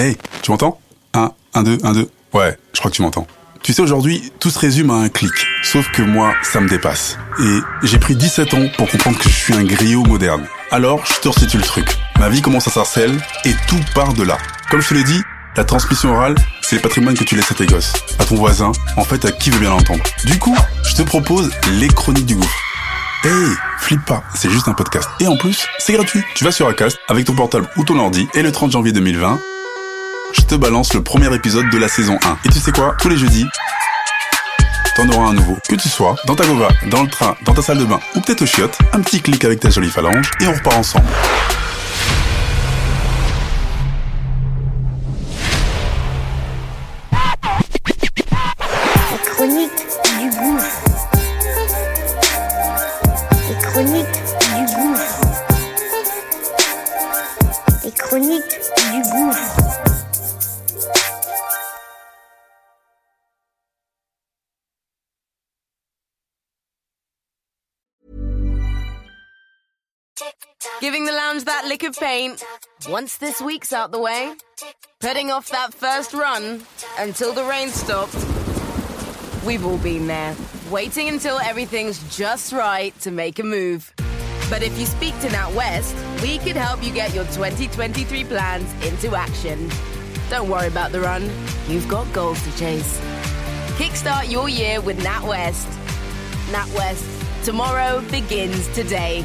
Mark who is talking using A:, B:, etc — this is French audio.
A: Hey, tu m'entends? 1, 1, 2, 1, 2. Ouais, je crois que tu m'entends. Tu sais, aujourd'hui, tout se résume à un clic. Sauf que moi, ça me dépasse. Et j'ai pris 17 ans pour comprendre que je suis un griot moderne. Alors, je te resitue le truc. Ma vie commence à sarcelle et tout part de là. Comme je te l'ai dit, la transmission orale, c'est le patrimoine que tu laisses à tes gosses, à ton voisin, en fait à qui veut bien l'entendre. Du coup, je te propose les chroniques du gouffre. Hey, flippe pas, c'est juste un podcast. Et en plus, c'est gratuit. Tu vas sur Acast avec ton portable ou ton ordi et le 30 janvier 2020, je te balance le premier épisode de la saison 1. Et tu sais quoi? Tous les jeudis, t'en auras un nouveau. Que tu sois dans ta gova, dans le train, dans ta salle de bain ou peut-être au chiottes, un petit clic avec ta jolie phalange et on repart ensemble.
B: Du.
C: Giving the lounge that lick of paint. Once this week's out the way, putting off that first run until the rain stopped. We've all been there, waiting until everything's just right to make a move. But if you speak to NatWest, we could help you get your 2023 plans into action. Don't worry about the run, you've got goals to chase. Kickstart your year with NatWest. NatWest, tomorrow begins today.